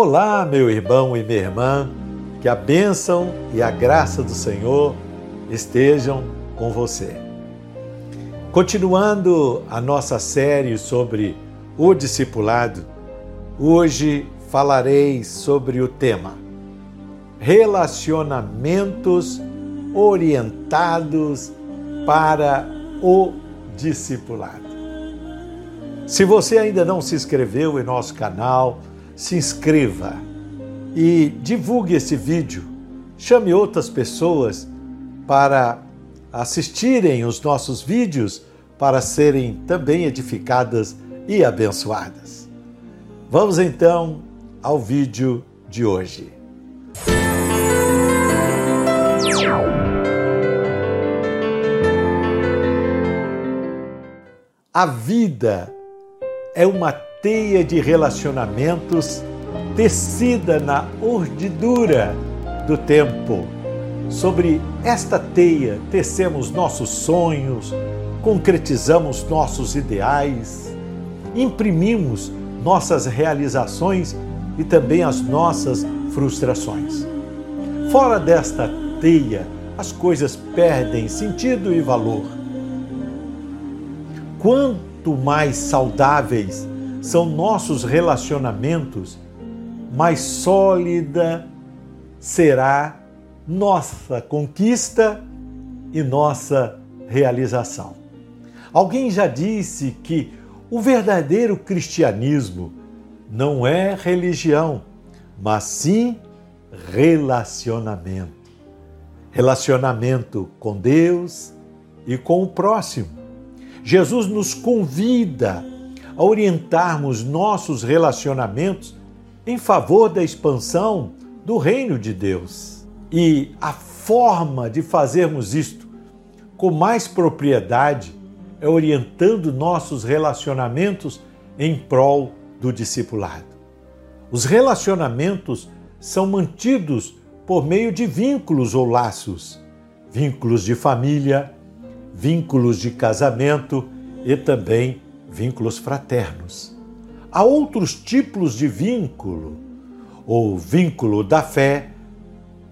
Olá, meu irmão e minha irmã, que a bênção e a graça do Senhor estejam com você. Continuando a nossa série sobre o discipulado, hoje falarei sobre o tema Relacionamentos orientados para o discipulado. Se você ainda não se inscreveu em nosso canal, se inscreva e divulgue esse vídeo. Chame outras pessoas para assistirem os nossos vídeos para serem também edificadas e abençoadas. Vamos então ao vídeo de hoje. A vida é uma teia de relacionamentos tecida na urdidura do tempo. Sobre esta teia tecemos nossos sonhos, concretizamos nossos ideais, imprimimos nossas realizações e também as nossas frustrações. Fora desta teia, as coisas perdem sentido e valor. Quanto mais saudáveis são nossos relacionamentos, mais sólida será nossa conquista e nossa realização. Alguém já disse que o verdadeiro cristianismo não é religião, mas sim relacionamento. Relacionamento com Deus e com o próximo. Jesus nos convida a orientarmos nossos relacionamentos em favor da expansão do reino de Deus. E a forma de fazermos isto com mais propriedade é orientando nossos relacionamentos em prol do discipulado. Os relacionamentos são mantidos por meio de vínculos ou laços, vínculos de família, vínculos de casamento e também vínculos fraternos. Há outros tipos de vínculo, o vínculo da fé,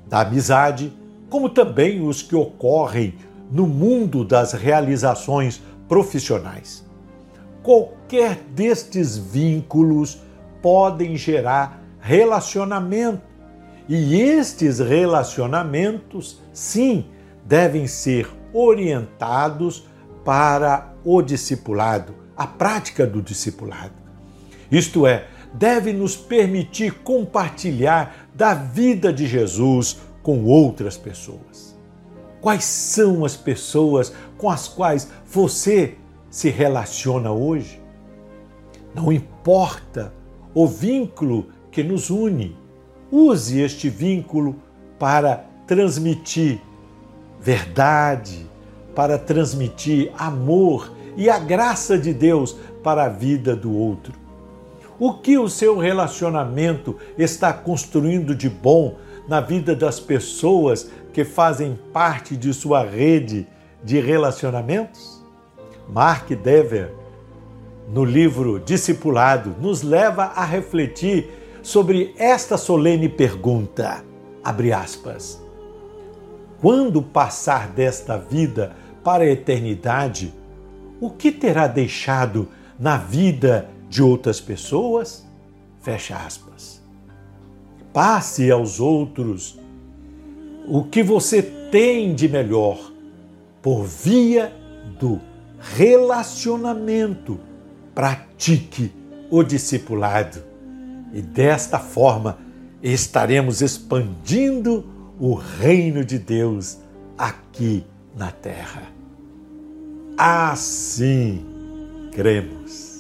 da amizade, como também os que ocorrem no mundo das realizações profissionais. Qualquer destes vínculos podem gerar relacionamento, e estes relacionamentos, sim, devem ser orientados para o discipulado a prática do discipulado. Isto é, deve nos permitir compartilhar da vida de Jesus com outras pessoas. Quais são as pessoas com as quais você se relaciona hoje? Não importa o vínculo que nos une, use este vínculo para transmitir verdade, para transmitir amor e a graça de Deus para a vida do outro. O que o seu relacionamento está construindo de bom na vida das pessoas que fazem parte de sua rede de relacionamentos? Mark Dever, no livro Discipulado, nos leva a refletir sobre esta solene pergunta. Abre aspas. Quando passar desta vida para a eternidade, o que terá deixado na vida de outras pessoas? Fecha aspas. Passe aos outros o que você tem de melhor por via do relacionamento. Pratique o discipulado e desta forma estaremos expandindo o reino de Deus aqui na terra. Assim cremos.